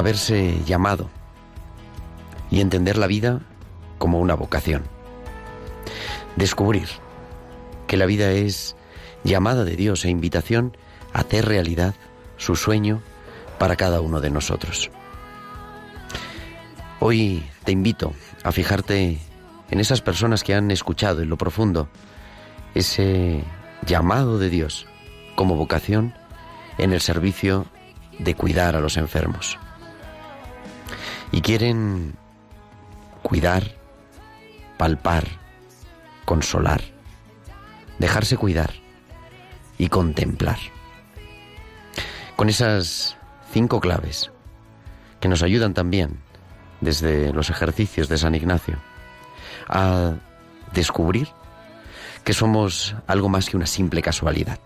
Saberse llamado y entender la vida como una vocación. Descubrir que la vida es llamada de Dios e invitación a hacer realidad su sueño para cada uno de nosotros. Hoy te invito a fijarte en esas personas que han escuchado en lo profundo ese llamado de Dios como vocación en el servicio de cuidar a los enfermos. Y quieren cuidar, palpar, consolar, dejarse cuidar y contemplar. Con esas cinco claves que nos ayudan también desde los ejercicios de San Ignacio a descubrir que somos algo más que una simple casualidad.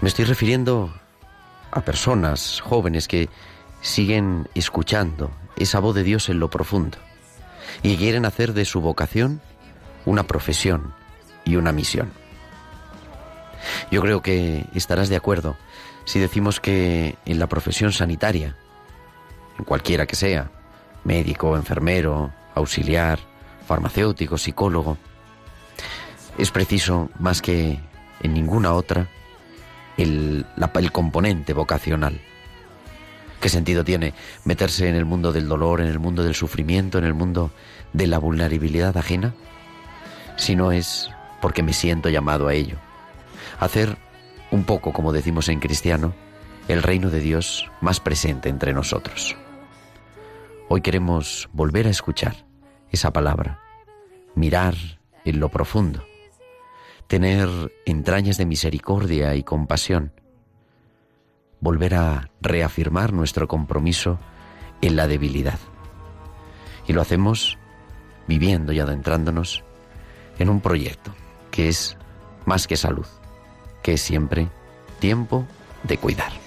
Me estoy refiriendo a personas jóvenes que siguen escuchando esa voz de Dios en lo profundo y quieren hacer de su vocación una profesión y una misión. Yo creo que estarás de acuerdo si decimos que en la profesión sanitaria, cualquiera que sea, médico, enfermero, auxiliar, farmacéutico, psicólogo, es preciso más que en ninguna otra el, el componente vocacional. ¿Qué sentido tiene meterse en el mundo del dolor, en el mundo del sufrimiento, en el mundo de la vulnerabilidad ajena? Si no es porque me siento llamado a ello. Hacer un poco, como decimos en cristiano, el reino de Dios más presente entre nosotros. Hoy queremos volver a escuchar esa palabra, mirar en lo profundo, tener entrañas de misericordia y compasión, volver a reafirmar nuestro compromiso en la debilidad. Y lo hacemos viviendo y adentrándonos en un proyecto que es más que salud, que es siempre tiempo de cuidar.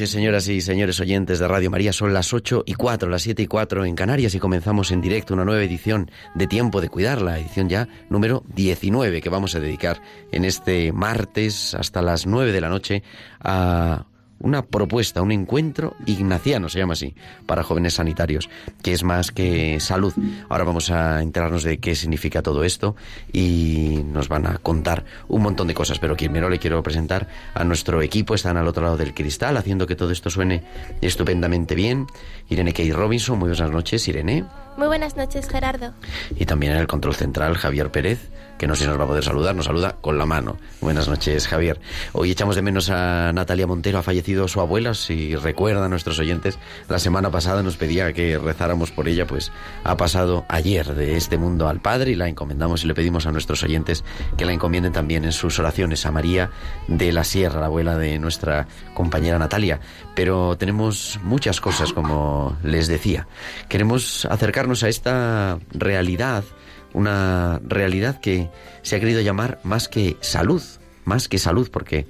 Noches, señoras y señores oyentes de Radio María. Son las 8 y 4, las 7 y 4 en Canarias y comenzamos en directo una nueva edición de Tiempo de Cuidar, la edición ya número 19 que vamos a dedicar en este martes hasta las 9 de la noche a una propuesta, un encuentro ignaciano, se llama así, para jóvenes sanitarios, que es más que salud. Ahora vamos a enterarnos de qué significa todo esto y nos van a contar un montón de cosas, pero primero le quiero presentar a nuestro equipo, están al otro lado del cristal, haciendo que todo esto suene estupendamente bien. Irene Kay Robinson, muy buenas noches, Irene. Muy buenas noches, Gerardo. Y también en el control central, Javier Pérez. Que no sé nos va a poder saludar, nos saluda con la mano. Buenas noches, Javier. Hoy echamos de menos a Natalia Montero, ha fallecido su abuela, si recuerdan nuestros oyentes, la semana pasada nos pedía que rezáramos por ella, pues ha pasado ayer de este mundo al Padre y la encomendamos y le pedimos a nuestros oyentes que la encomienden también en sus oraciones a María de la Sierra, la abuela de nuestra compañera Natalia. Pero tenemos muchas cosas, como les decía. Queremos acercarnos a esta realidad una realidad que se ha querido llamar más que salud, más que salud, porque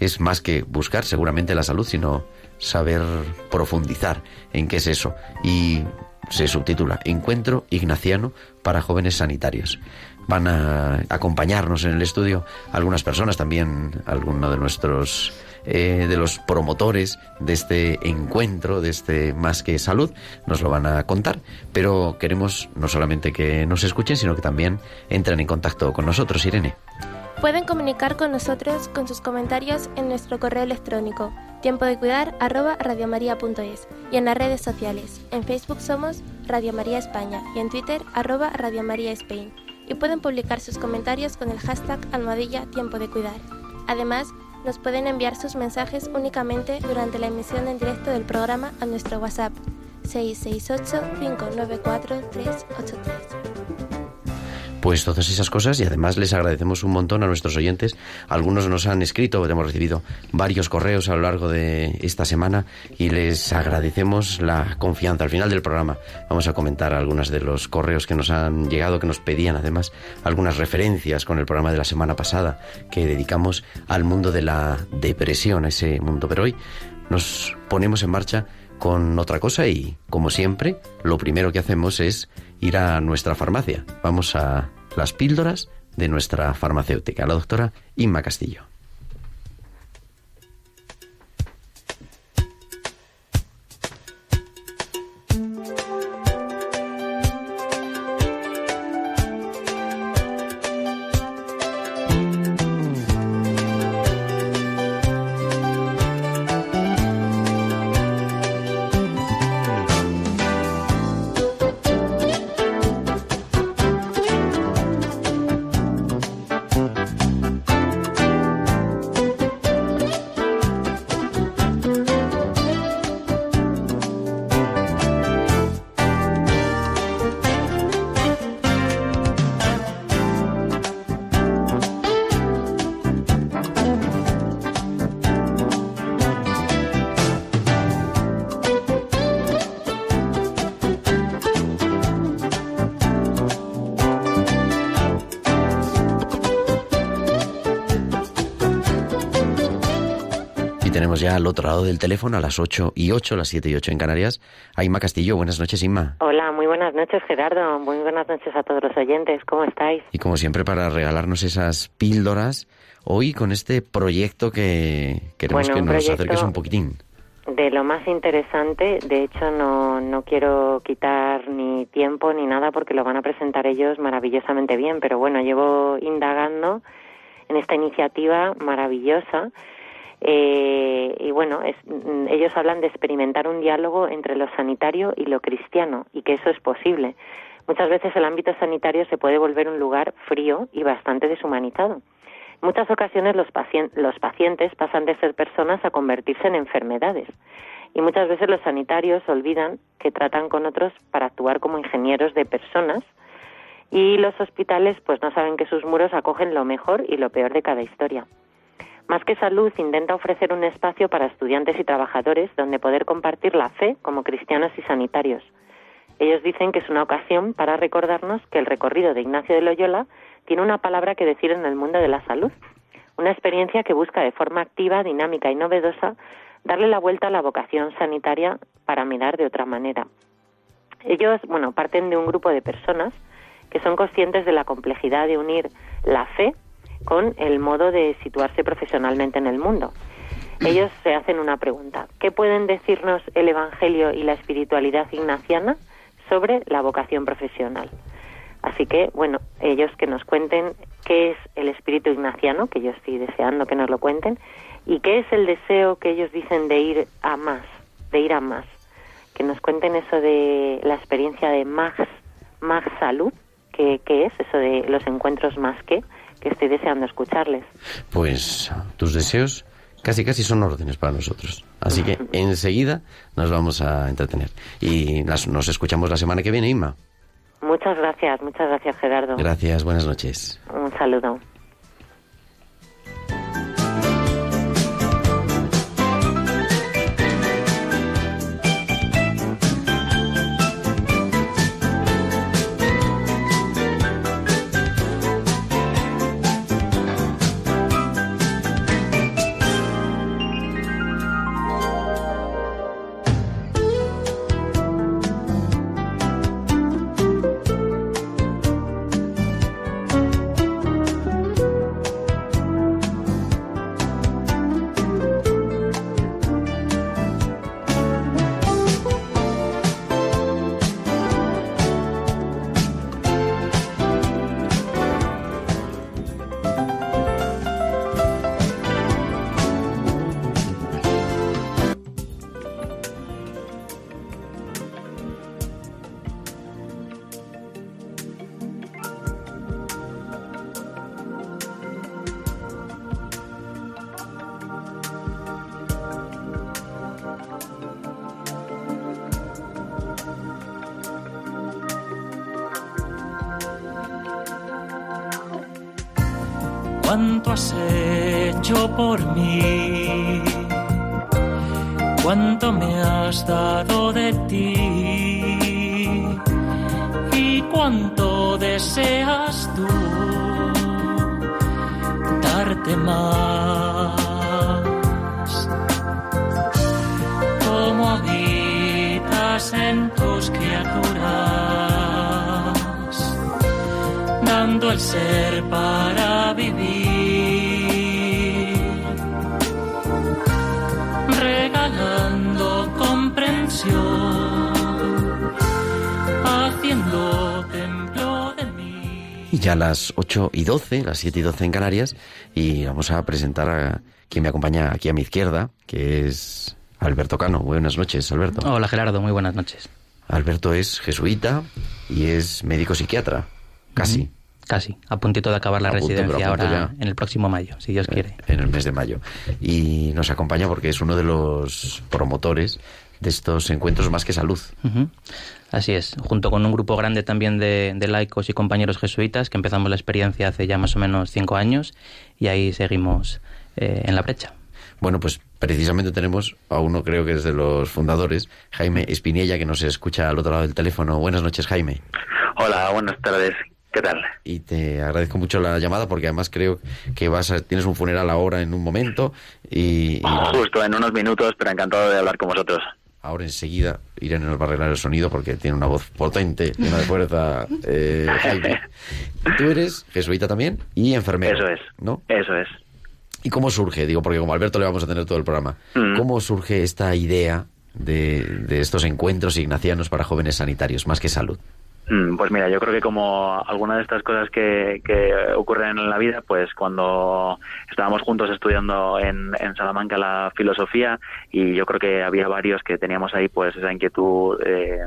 es más que buscar seguramente la salud, sino saber profundizar en qué es eso. Y se subtitula Encuentro Ignaciano para jóvenes sanitarios. Van a acompañarnos en el estudio algunas personas, también alguno de nuestros eh, de los promotores de este encuentro, de este Más que Salud, nos lo van a contar. Pero queremos no solamente que nos escuchen, sino que también entren en contacto con nosotros, Irene. Pueden comunicar con nosotros con sus comentarios en nuestro correo electrónico tiempo de cuidar arroba y en las redes sociales. En Facebook somos Radio María España y en Twitter arroba Radio María Spain. Y pueden publicar sus comentarios con el hashtag almohadilla tiempo de cuidar. Además, nos pueden enviar sus mensajes únicamente durante la emisión en directo del programa a nuestro WhatsApp 668-594-383 pues todas esas cosas y además les agradecemos un montón a nuestros oyentes. Algunos nos han escrito, hemos recibido varios correos a lo largo de esta semana y les agradecemos la confianza. Al final del programa vamos a comentar algunos de los correos que nos han llegado, que nos pedían además algunas referencias con el programa de la semana pasada que dedicamos al mundo de la depresión, a ese mundo. Pero hoy nos ponemos en marcha con otra cosa y, como siempre, lo primero que hacemos es ir a nuestra farmacia. Vamos a las píldoras de nuestra farmacéutica, la doctora Inma Castillo. Ya al otro lado del teléfono a las 8 y 8, las 7 y 8 en Canarias. A Inma Castillo. Buenas noches, Inma. Hola, muy buenas noches, Gerardo. Muy buenas noches a todos los oyentes. ¿Cómo estáis? Y como siempre, para regalarnos esas píldoras, hoy con este proyecto que queremos que nos acerques un poquitín. De lo más interesante, de hecho no, no quiero quitar ni tiempo ni nada porque lo van a presentar ellos maravillosamente bien, pero bueno, llevo indagando en esta iniciativa maravillosa eh, y bueno, mm, ellos hablan de experimentar un diálogo entre lo sanitario y lo cristiano y que eso es posible. Muchas veces el ámbito sanitario se puede volver un lugar frío y bastante deshumanizado. Muchas ocasiones los, los pacientes pasan de ser personas a convertirse en enfermedades y muchas veces los sanitarios olvidan que tratan con otros para actuar como ingenieros de personas y los hospitales pues no saben que sus muros acogen lo mejor y lo peor de cada historia. Más que salud, intenta ofrecer un espacio para estudiantes y trabajadores donde poder compartir la fe como cristianos y sanitarios. Ellos dicen que es una ocasión para recordarnos que el recorrido de Ignacio de Loyola tiene una palabra que decir en el mundo de la salud, una experiencia que busca de forma activa, dinámica y novedosa darle la vuelta a la vocación sanitaria para mirar de otra manera. Ellos, bueno, parten de un grupo de personas que son conscientes de la complejidad de unir la fe con el modo de situarse profesionalmente en el mundo. Ellos se hacen una pregunta. ¿Qué pueden decirnos el Evangelio y la espiritualidad ignaciana sobre la vocación profesional? Así que, bueno, ellos que nos cuenten qué es el espíritu ignaciano, que yo estoy deseando que nos lo cuenten, y qué es el deseo que ellos dicen de ir a más, de ir a más. Que nos cuenten eso de la experiencia de Max, Max Salud, qué, qué es eso de los encuentros más que, que estoy deseando escucharles. Pues tus deseos casi casi son órdenes para nosotros. Así que enseguida nos vamos a entretener. Y las- nos escuchamos la semana que viene, Inma. Muchas gracias, muchas gracias Gerardo. Gracias, buenas noches. Un saludo. Me has dado de ti y cuánto deseas tú darte más. Cómo habitas en tus criaturas dando el ser para ya las 8 y 12, las 7 y 12 en Canarias, y vamos a presentar a quien me acompaña aquí a mi izquierda, que es Alberto Cano. Buenas noches, Alberto. Hola Gerardo, muy buenas noches. Alberto es jesuita y es médico psiquiatra, casi, Casi, a puntito de acabar la a residencia punto ahora ya. en el próximo mayo, si Dios quiere. en el mes de mayo. Y nos acompaña porque es uno de los promotores de estos encuentros más que salud. Así es, junto con un grupo grande también de, de laicos y compañeros jesuitas que empezamos la experiencia hace ya más o menos cinco años y ahí seguimos eh, en la brecha. Bueno, pues precisamente tenemos a uno, creo que es de los fundadores, Jaime Espinella, que nos escucha al otro lado del teléfono. Buenas noches, Jaime. Hola, buenas tardes. ¿Qué tal? Y te agradezco mucho la llamada porque además creo que vas a, tienes un funeral ahora en un momento y, y Justo en unos minutos, pero encantado de hablar con vosotros. Ahora enseguida Irene nos va a arreglar el sonido porque tiene una voz potente, llena de fuerza, eh, Jaime. Tú eres jesuita también y enfermero. Eso es. ¿No? Eso es. ¿Y cómo surge? Digo, porque como Alberto le vamos a tener todo el programa. Mm. ¿Cómo surge esta idea de, de estos encuentros ignacianos para jóvenes sanitarios, más que salud? Mm, Pues mira, yo creo que como alguna de estas cosas que, que ocurren en la vida, pues cuando estábamos juntos estudiando en, en Salamanca la filosofía y yo creo que había varios que teníamos ahí pues esa inquietud eh,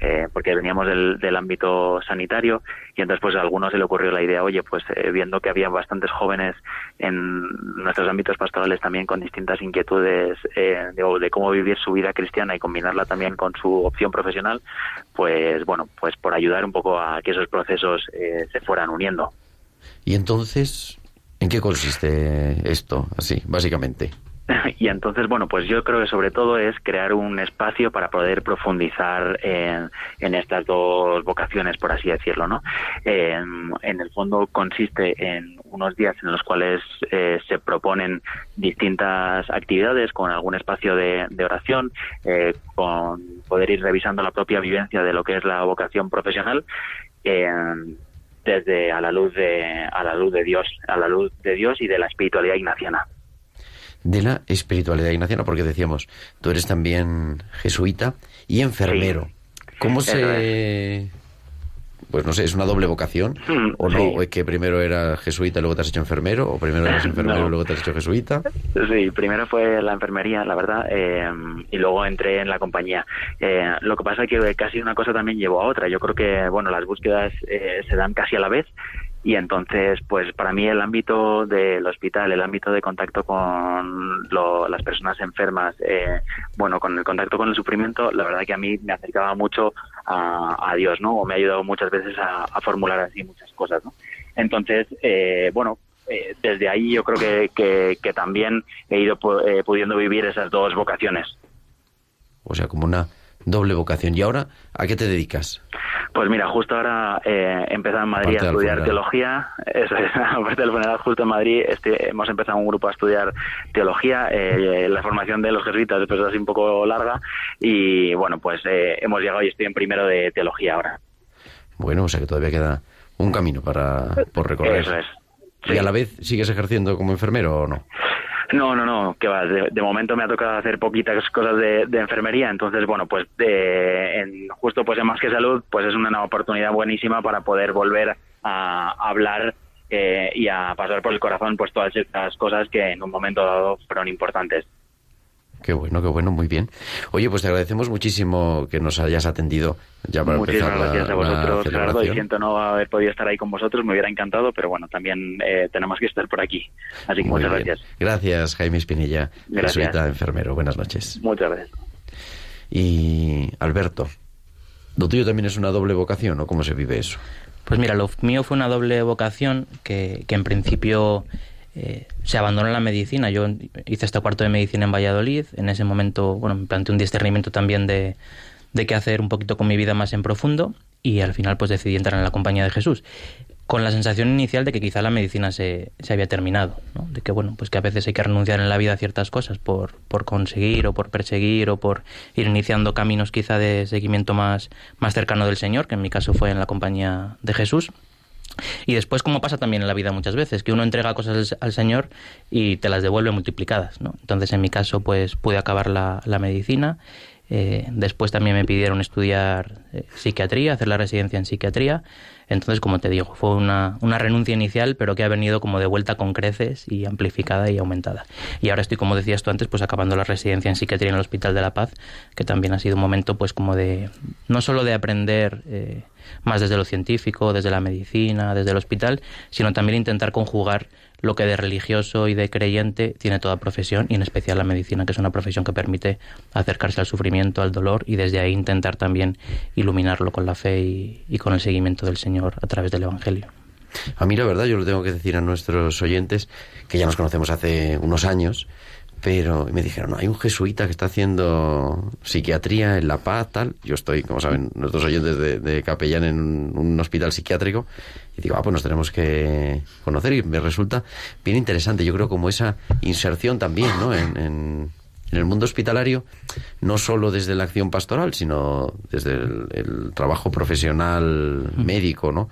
eh, porque veníamos del, del ámbito sanitario y entonces pues a algunos se le ocurrió la idea, oye, pues eh, viendo que había bastantes jóvenes en nuestros ámbitos pastorales también con distintas inquietudes eh, de, de cómo vivir su vida cristiana y combinarla también con su opción profesional, pues bueno, pues por ayudar un poco a que esos procesos eh, se fueran uniendo. Y entonces, ¿en qué consiste esto, así, básicamente? Y entonces, bueno, pues yo creo que sobre todo es crear un espacio para poder profundizar en, en estas dos vocaciones, por así decirlo, ¿no? Eh, en el fondo consiste en unos días en los cuales eh, se proponen distintas actividades con algún espacio de, oración, eh, con poder ir revisando la propia vivencia de lo que es la vocación profesional. desde a la luz de a la luz de Dios a la luz de Dios y de la espiritualidad ignaciana De la espiritualidad ignaciana, porque decíamos, tú eres también jesuita y enfermero. ¿Cómo Eso se pues no sé, es una doble vocación, Mm, o no, sí. o es que primero eras jesuita y luego te has hecho enfermero, o primero eras enfermero No. y luego te has hecho jesuita. Sí, primero fue la enfermería, la verdad, eh, y luego entré en la compañía. Eh, lo que pasa es que casi una cosa también llevó a otra. Yo creo que, bueno, las búsquedas eh, se dan casi a la vez y entonces, pues para mí el ámbito del hospital, el ámbito de contacto con lo- las personas enfermas, eh, bueno, con el contacto con el sufrimiento, la verdad que a mí me acercaba mucho a, Dios, ¿no? O me ha ayudado muchas veces a, formular así muchas cosas, ¿no? Entonces, eh, bueno, eh, desde ahí yo creo que, que, que también he ido eh, pudiendo vivir esas dos vocaciones. O sea, como una doble vocación. ¿Y ahora a qué te dedicas? Pues mira, justo ahora eh, empezado en Madrid a estudiar teología. Eso es, aparte del funeral, justo en Madrid este, hemos empezado un grupo a estudiar teología. Eh, la formación de los jesuitas es así un poco larga y bueno, pues eh, hemos llegado y estoy en primero de teología ahora. Bueno, o sea que todavía queda un camino para por recorrer. Eso es. ¿Y a la vez sigues ejerciendo como enfermero o no? No, no, no, que va. De, momento me ha tocado hacer poquitas cosas de, de enfermería, entonces bueno, pues de- en, justo pues en más que salud, pues es una oportunidad buenísima para poder volver a hablar eh, y a pasar por el corazón pues todas estas cosas que en un momento dado fueron importantes. Qué bueno, qué bueno, muy bien. Oye, pues te agradecemos muchísimo que nos hayas atendido ya para Muchísimas empezar la, gracias a vosotros, Gerardo, y siento no haber podido estar ahí con vosotros, me hubiera encantado, pero bueno, también eh, tenemos que estar por aquí. Así que Muy muchas bien. gracias. Gracias, Jaime Espinilla, Gracias. jesuita enfermero. Buenas noches. Muchas gracias. Y Alberto, ¿lo tuyo también es una doble vocación o cómo se vive eso? Pues mira, lo mío fue una doble vocación que, que en principio eh, se abandonó la medicina. Yo hice este cuarto de medicina en Valladolid. En ese momento, bueno, me planteé un discernimiento también de, de qué hacer un poquito con mi vida más en profundo y al final pues decidí entrar en la compañía de Jesús. Con la sensación inicial de que quizá la medicina se, se había terminado, de que bueno, pues que a veces hay que renunciar en la vida a ciertas cosas por, por conseguir o por perseguir o por ir iniciando caminos quizá de seguimiento más, más cercano del Señor, que en mi caso fue en la compañía de Jesús. Y después, como pasa también en la vida muchas veces, que uno entrega cosas al, Señor y te las devuelve multiplicadas, ¿no? Entonces, en mi caso, pues pude acabar la, la medicina. eh, después también me pidieron estudiar eh, psiquiatría, hacer la residencia en psiquiatría. Entonces, como te digo, fue una, una renuncia inicial, pero que ha venido como de vuelta con creces y amplificada y aumentada. Y ahora estoy, como decías tú antes, pues acabando la residencia en psiquiatría en el Hospital de la Paz, que también ha sido un momento, pues como de, no solo de aprender eh, más desde lo científico, desde la medicina, desde el hospital, sino también intentar conjugar lo que de religioso y de creyente tiene toda profesión, y en especial la medicina, que es una profesión que permite acercarse al sufrimiento, al dolor, y desde ahí intentar también iluminarlo con la fe y, con el seguimiento del Señor a través del Evangelio. A mí la verdad yo lo tengo que decir a nuestros oyentes, que ya nos conocemos hace unos años, pero me dijeron, no, hay un jesuita que está haciendo psiquiatría en La Paz, tal. Yo estoy, como saben, nuestros oyentes de, de capellán en un, un hospital psiquiátrico. Y digo, ah, pues nos tenemos que conocer y me resulta bien interesante. Yo creo como esa inserción también, ¿no? En, en, en el mundo hospitalario, no solo desde la acción pastoral, sino desde el, el trabajo profesional médico, ¿no?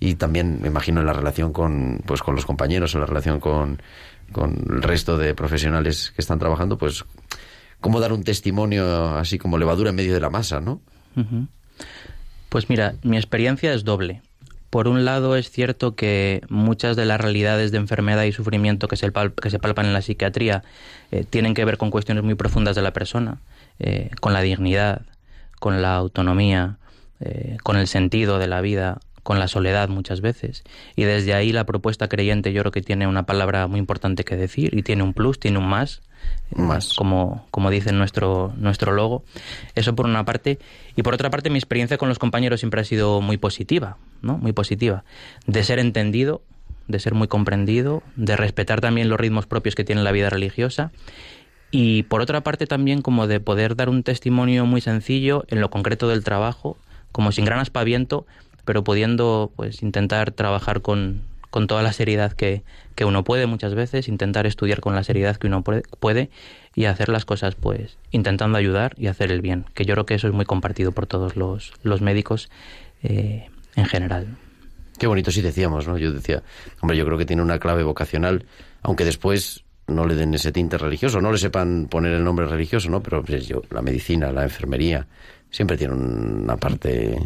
Y también, me imagino, en la relación con, pues, con los compañeros, en la relación con, con el resto de profesionales que están trabajando, pues, cómo dar un testimonio así como levadura en medio de la masa, ¿no? Pues mira, mi experiencia es doble. Por un lado, es cierto que muchas de las realidades de enfermedad y sufrimiento que se, pal- que se palpan en la psiquiatría eh, tienen que ver con cuestiones muy profundas de la persona, eh, con la dignidad, con la autonomía, eh, con el sentido de la vida, con la soledad muchas veces. Y desde ahí la propuesta creyente yo creo que tiene una palabra muy importante que decir y tiene un plus, tiene un más, eh, Más. como, como dice nuestro, nuestro logo. Eso por una parte. Y por otra parte, mi experiencia con los compañeros siempre ha sido muy positiva, ¿no? Muy positiva. De ser entendido, de ser muy comprendido, de respetar también los ritmos propios que tiene la vida religiosa. Y por otra parte también como de poder dar un testimonio muy sencillo en lo concreto del trabajo, como sin gran aspaviento, pero pudiendo pues intentar trabajar con, con toda la seriedad que, que uno puede muchas veces, intentar estudiar con la seriedad que uno puede- y hacer las cosas pues intentando ayudar y hacer el bien, que yo creo que eso es muy compartido por todos los, los médicos eh, en general. Qué bonito sí decíamos, ¿no? Yo decía, hombre, yo creo que tiene una clave vocacional, aunque después no le den ese tinte religioso, no le sepan poner el nombre religioso, ¿no? Pero pues, yo, la medicina, la enfermería, siempre tiene una parte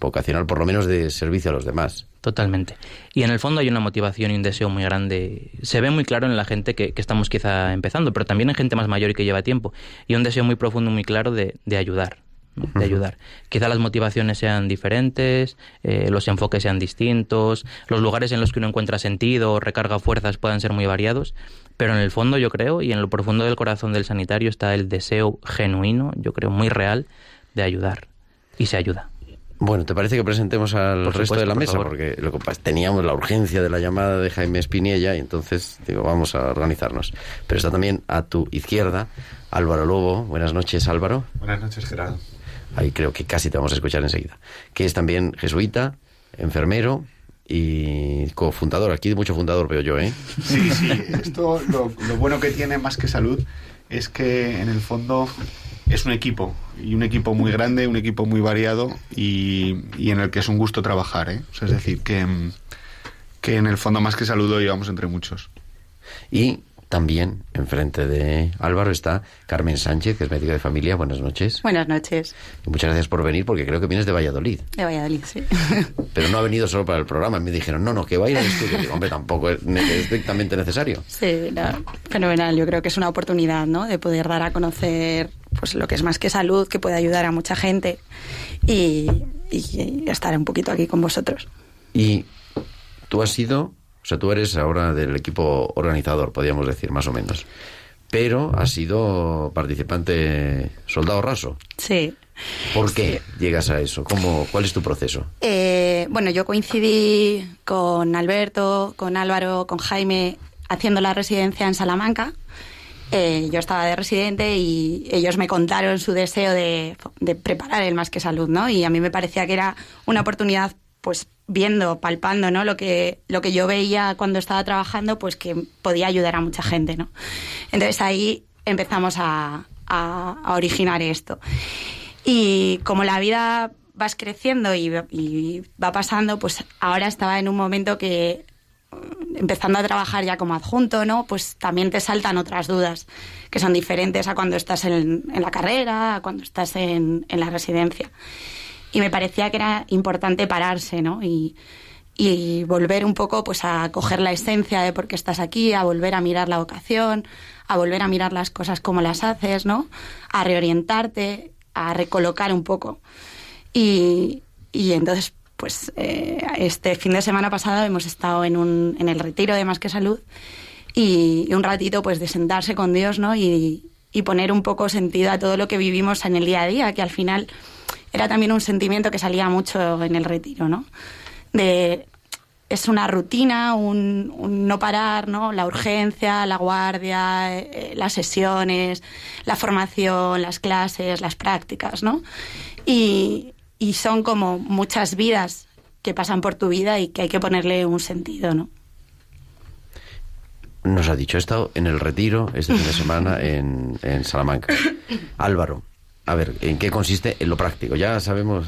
vocacional, por lo menos de servicio a los demás. Totalmente. Y en el fondo hay una motivación y un deseo muy grande. Se ve muy claro en la gente que, que estamos quizá empezando, pero también en gente más mayor y que lleva tiempo. Y un deseo muy profundo, muy claro de, de ayudar. ¿no? de ayudar. Quizá las motivaciones sean diferentes, eh, los enfoques sean distintos, los lugares en los que uno encuentra sentido o recarga fuerzas puedan ser muy variados, pero en el fondo yo creo, y en lo profundo del corazón del sanitario está el deseo genuino, yo creo muy real, de ayudar. Y se ayuda. Bueno, ¿te parece que presentemos al Por resto supuesto, de la por mesa? favor. Porque lo que pasa- teníamos la urgencia de la llamada de Jaime Espiniella y entonces digo, vamos a organizarnos. Pero está también a tu izquierda Álvaro Lobo. Buenas noches, Álvaro. Buenas noches, Gerardo. Ahí creo que casi te vamos a escuchar enseguida. Que es también jesuita, enfermero y cofundador. Aquí mucho fundador veo yo, ¿eh? Sí, sí, esto lo, lo bueno que tiene más que salud es que en el fondo es un equipo y un equipo muy grande, un equipo muy variado y, en el que es un gusto trabajar, ¿eh? Es decir, que, en el fondo más que salud lo llevamos entre muchos. También enfrente de Álvaro está Carmen Sánchez, que es médica de familia. Buenas noches. Buenas noches. Y muchas gracias por venir porque creo que vienes de Valladolid. De Valladolid, sí. Pero no ha venido solo para el programa. Me dijeron, no, no, que va a ir al estudio. Digo, hombre, tampoco es estrictamente necesario. Sí, no, fenomenal. Yo creo que es una oportunidad, ¿no? De poder dar a conocer pues lo que es más que salud, que puede ayudar a mucha gente y, y estar un poquito aquí con vosotros. Y tú has sido, sea, tú eres ahora del equipo organizador, podríamos decir, más o menos. Pero has sido participante soldado raso. Sí. ¿Por qué llegas a eso? ¿Cómo, ¿Cuál es tu proceso? Eh, bueno, yo coincidí con Alberto, con Álvaro, con Jaime haciendo la residencia en Salamanca. Eh, yo estaba de residente y ellos me contaron su deseo de, de preparar el Más que Salud, ¿no? Y a mí me parecía que era una oportunidad, pues viendo, palpando, ¿no? Lo que, lo que yo veía cuando estaba trabajando, pues que podía ayudar a mucha gente, ¿no? Entonces ahí empezamos a, a- originar esto. Y como la vida vas creciendo y, y va pasando, pues ahora estaba en un momento que mm, empezando a trabajar ya como adjunto, ¿no? Pues también te saltan otras dudas que son diferentes a cuando estás en, en la carrera, a cuando estás en, en la residencia. Y me parecía que era importante pararse, ¿no? Y, volver un poco pues a coger la esencia de por qué estás aquí, a volver a mirar la vocación, a volver a mirar las cosas como las haces, ¿no? A reorientarte, a recolocar un poco. Y, y entonces, pues eh, este fin de semana pasado hemos estado en, un, en el retiro de Más que Salud y, y un ratito pues de sentarse con Dios, ¿no? Y, y poner un poco sentido a todo lo que vivimos en el día a día, que al final era también un sentimiento que salía mucho en el retiro, ¿no? De es una rutina, un, un no parar, ¿no? La urgencia, la guardia, eh, las sesiones, la formación, las clases, las prácticas, ¿no? Y, y son como muchas vidas que pasan por tu vida y que hay que ponerle un sentido, ¿no? Nos ha dicho, he estado en el retiro este fin de semana en, en Salamanca. Álvaro, a ver, ¿en qué consiste en lo práctico? Ya sabemos,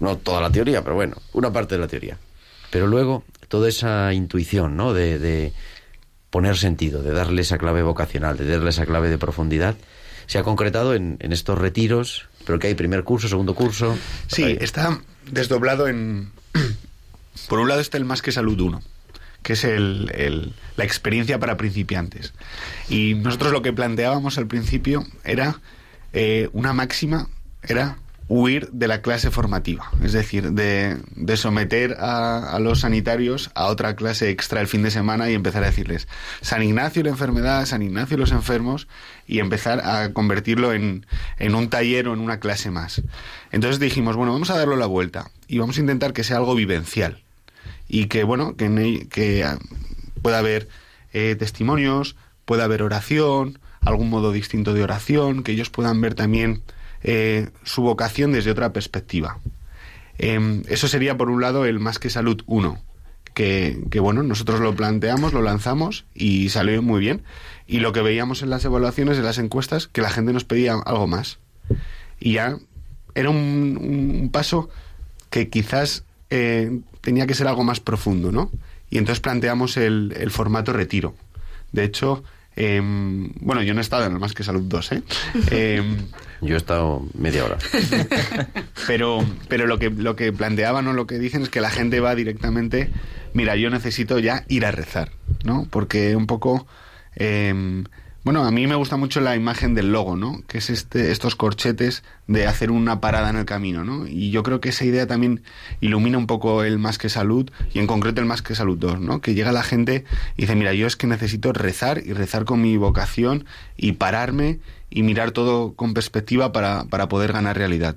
no toda la teoría, pero bueno, una parte de la teoría. Pero luego, toda esa intuición, ¿no? De, de poner sentido, de darle esa clave vocacional, de darle esa clave de profundidad, se ha concretado en, en estos retiros, pero que hay primer curso, segundo curso. Sí, Ahí. está desdoblado en... Por un lado está el Más que Salud 1, que es el- el- la experiencia para principiantes. Y nosotros lo que planteábamos al principio era eh, una máxima, era huir de la clase formativa, es decir, de, de someter a, a los sanitarios a otra clase extra el fin de semana y empezar a decirles San Ignacio y la enfermedad, San Ignacio y los enfermos y empezar a convertirlo en, en un taller o en una clase más. Entonces dijimos, bueno, vamos a darlo la vuelta y vamos a intentar que sea algo vivencial y que, bueno, que, que ah, pueda haber eh, testimonios, pueda haber oración, algún modo distinto de oración, que ellos puedan ver también eh, su vocación desde otra perspectiva. Em, eso sería, por un lado, el Más que Salud 1, que, que, bueno, nosotros lo planteamos, lo lanzamos y salió muy bien. Y lo que veíamos en las evaluaciones, en las encuestas, que la gente nos pedía algo más. Y ya era un, paso que quizás eh, tenía que ser algo más profundo, ¿no? Y entonces planteamos el, el formato retiro. De hecho, Em, bueno, yo no he estado en el Más que Salud 2, ¿eh? Em, Yo he estado media hora. pero pero lo que, lo que planteaban o lo que dicen es que la gente va directamente, mira, yo necesito ya ir a rezar, ¿no? Porque un poco... em, bueno, a mí me gusta mucho la imagen del logo, ¿no? Que es este, estos corchetes de hacer una parada en el camino, ¿no? Y yo creo que esa idea también ilumina un poco el Más que Salud y en concreto el Más que Salud 2, ¿no? Que llega la gente y dice, mira, yo es que necesito rezar y rezar con mi vocación y pararme y mirar todo con perspectiva para, para poder ganar realidad.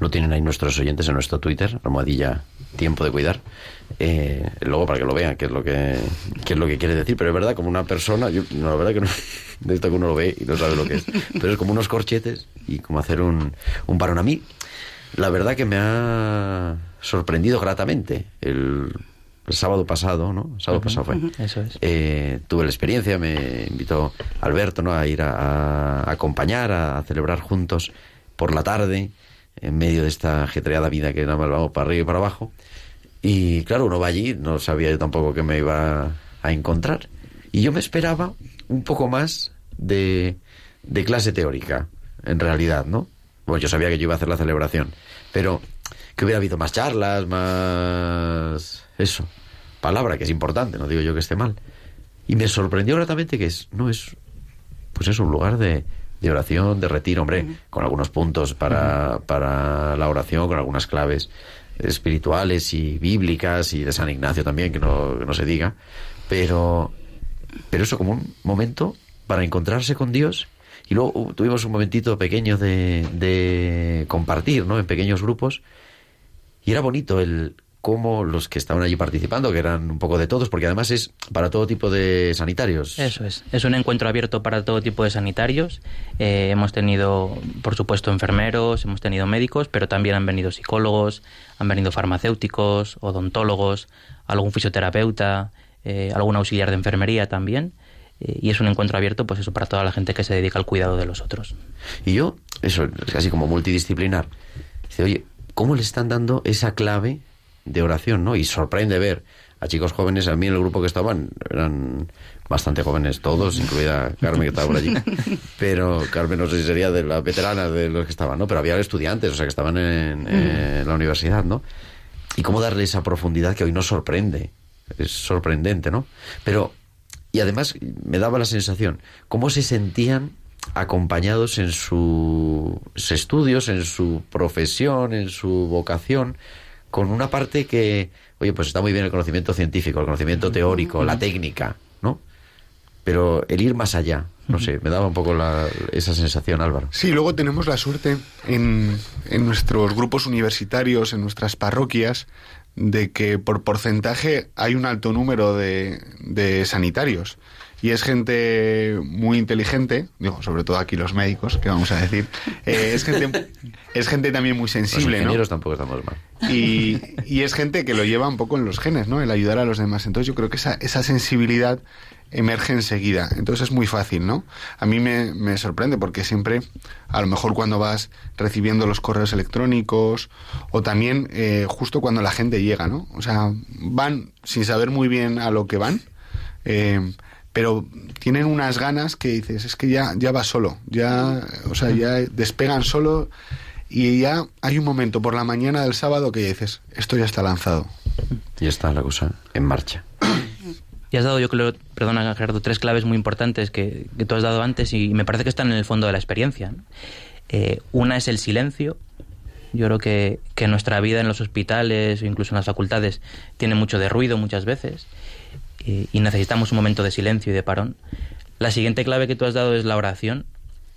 Lo tienen ahí nuestros oyentes en nuestro Twitter, almohadilla tiempo de cuidar. Eh, luego para que lo vean, qué es lo que, qué es lo que quiere decir. Pero es verdad, como una persona, yo, no, la verdad que no, de esto que uno lo ve y no sabe lo que es. Pero es como unos corchetes y como hacer un, un parón. A mí, la verdad que me ha sorprendido gratamente el, el sábado pasado, ¿no? El sábado pasado fue. Eso es. Eh, tuve la experiencia, me invitó Alberto ¿no? a ir a, a acompañar, a, celebrar juntos por la tarde, en medio de esta ajetreada vida que nada más vamos para arriba y para abajo. Y claro, uno va allí, no sabía yo tampoco que me iba a encontrar. Y yo me esperaba un poco más de, de clase teórica, en realidad, ¿no? Bueno, yo sabía que yo iba a hacer la celebración, pero que hubiera habido más charlas, más... eso, palabra, que es importante, no digo yo que esté mal. Y me sorprendió gratamente que es, no es, pues es un lugar de, de oración, de retiro, hombre, con algunos puntos para, para la oración, con algunas claves espirituales y bíblicas y de San Ignacio también, que no, que no se diga, pero, pero eso como un momento para encontrarse con Dios. Y luego uh, tuvimos un momentito pequeño de, de compartir, ¿no? En pequeños grupos. Y era bonito el cómo los que estaban allí participando, que eran un poco de todos, porque además es para todo tipo de sanitarios. Eso es. Es un encuentro abierto para todo tipo de sanitarios. Eh, hemos tenido, por supuesto, enfermeros, hemos tenido médicos, pero también han venido psicólogos, han venido farmacéuticos, odontólogos, algún fisioterapeuta, eh, algún auxiliar de enfermería también. Eh, y es un encuentro abierto, pues eso, para toda la gente que se dedica al cuidado de los otros. Y yo, eso, es casi como multidisciplinar. Dice, oye, ¿cómo le están dando esa clave de oración, ¿no? Y sorprende ver a chicos jóvenes, a mí en el grupo que estaban, eran bastante jóvenes todos, incluida Carmen que estaba por allí. Pero Carmen no sé si sería de las veteranas de los que estaban, ¿no? Pero había estudiantes, o sea, que estaban en, en la universidad, ¿no? Y cómo darle esa profundidad que hoy nos sorprende. Es sorprendente, ¿no? Pero, y además me daba la sensación, cómo se sentían acompañados en sus estudios, en su profesión, en su vocación, con una parte que, oye, pues está muy bien el conocimiento científico, el conocimiento teórico, la técnica, ¿no? Pero el ir más allá, no sé, me daba un poco la, esa sensación, Álvaro. Sí, luego tenemos la suerte en, en nuestros grupos universitarios, en nuestras parroquias, de que por porcentaje hay un alto número de, de sanitarios. Y es gente muy inteligente, digo, sobre todo aquí los médicos, que vamos a decir. Eh, es, gente, es gente también muy Los sensible, ¿no? ingenieros tampoco estamos mal. Y, y es gente que lo lleva un poco en los genes, ¿no? El ayudar a los demás. Entonces yo creo que esa, esa sensibilidad emerge enseguida. Entonces es muy fácil, ¿no? A mí me, me sorprende porque siempre, a lo mejor cuando vas recibiendo los correos electrónicos o también eh, justo cuando la gente llega, ¿no? O sea, van sin saber muy bien a lo que van. eh, pero tienen unas ganas que dices, es que ya, ya va solo, ya, o sea, ya despegan solo y ya hay un momento por la mañana del sábado que dices, esto ya está lanzado. Y está la cosa en marcha. Y has dado, yo creo, perdona Gerardo, tres claves muy importantes que, que tú has dado antes y me parece que están en el fondo de la experiencia. ¿no? Eh, una es el silencio. Yo creo que, que nuestra vida en los hospitales o incluso en las facultades tiene mucho de ruido muchas veces y necesitamos un momento de silencio y de parón. La siguiente clave que tú has dado es la oración.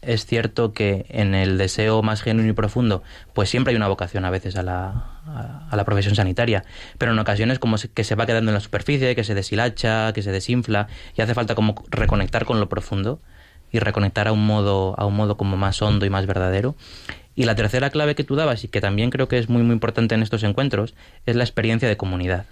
Es cierto que en el deseo más genuino y profundo, pues siempre hay una vocación a veces a la, a, la profesión sanitaria, pero en ocasiones como que se va quedando en la superficie, que se deshilacha, que se desinfla, y hace falta como reconectar con lo profundo y reconectar a un modo, a un modo como más hondo y más verdadero. Y la tercera clave que tú dabas y que también creo que es muy muy importante en estos encuentros es la experiencia de comunidad.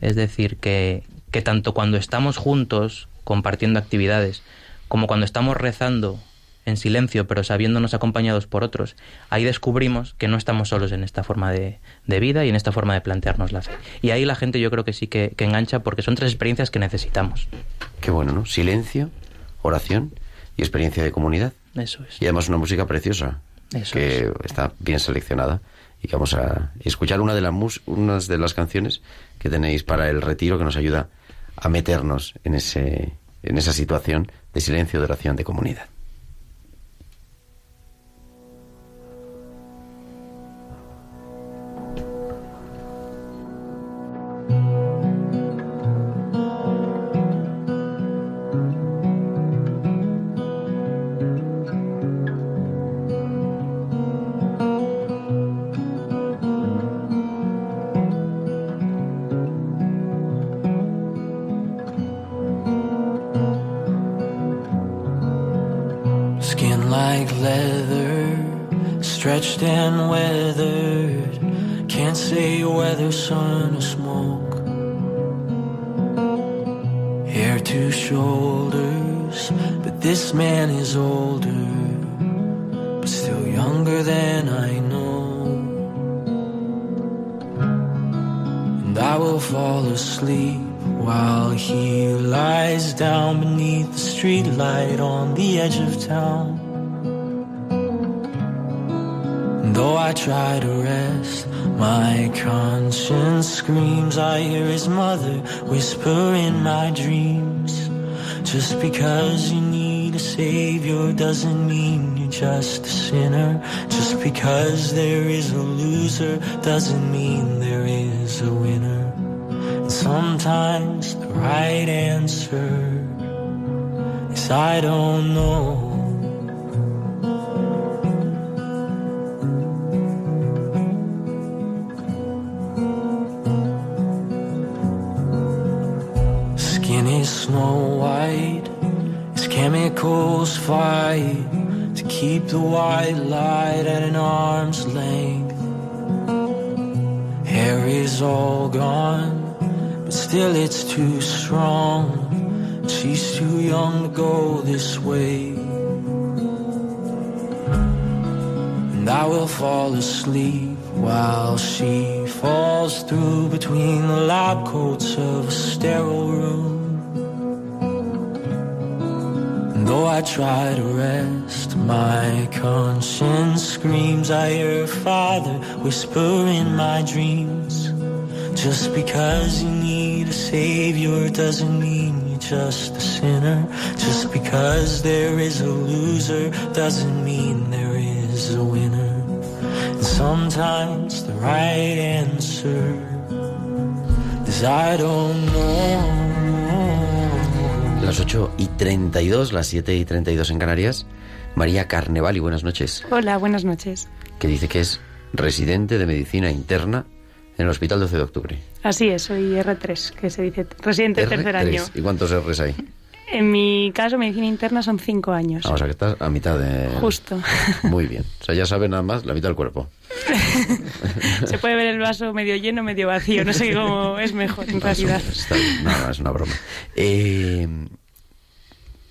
Es decir, que, que tanto cuando estamos juntos compartiendo actividades como cuando estamos rezando en silencio pero sabiéndonos acompañados por otros, ahí descubrimos que no estamos solos en esta forma de, de vida y en esta forma de plantearnos la fe. Y ahí la gente yo creo que sí que, que engancha porque son tres experiencias que necesitamos. Qué bueno, ¿no? Silencio, oración y experiencia de comunidad. Eso es. Y además una música preciosa, Eso que está bien seleccionada. Y vamos a escuchar una de, las mus- unas de las canciones que tenéis para el retiro que nos ayuda a meternos en, ese, en esa situación de silencio, de oración, de comunidad. And weathered. Can't say whether sun or smoke. Hair to shoulders, but this man is older, but still younger than I know. And I will fall asleep while he lies down beneath the streetlight on the edge of town. Though I try to rest, my conscience screams. I hear his mother whisper in my dreams. Just because you need a savior doesn't mean you're just a sinner. Just because there is a loser doesn't mean there is a winner. And sometimes the right answer is I don't know. Snow white, his chemicals fight to keep the white light at an arm's length. Hair is all gone, but still it's too strong. She's too young to go this way. And I will fall asleep while she falls through between the lab coats of a sterile room. Though I try to rest, my conscience screams. I hear her father whisper in my dreams. Just because you need a savior doesn't mean you're just a sinner. Just because there is a loser doesn't mean there is a winner. And sometimes the right answer is I don't know. Las 8 y 32, las 7 y 32 en Canarias. María Carnevali, buenas noches. Hola, buenas noches. Que dice que es residente de medicina interna en el Hospital 12 de Octubre. Así es, soy R3, que se dice residente de tercer R3. año. ¿Y cuántos R's hay? En mi caso, medicina interna son cinco años. Ah, o sea que estás a mitad de... Justo. Muy bien. O sea, ya sabe nada más la mitad del cuerpo. Se puede ver el vaso medio lleno, medio vacío. No sé cómo es mejor, en realidad. está bien. No, es una broma. Eh,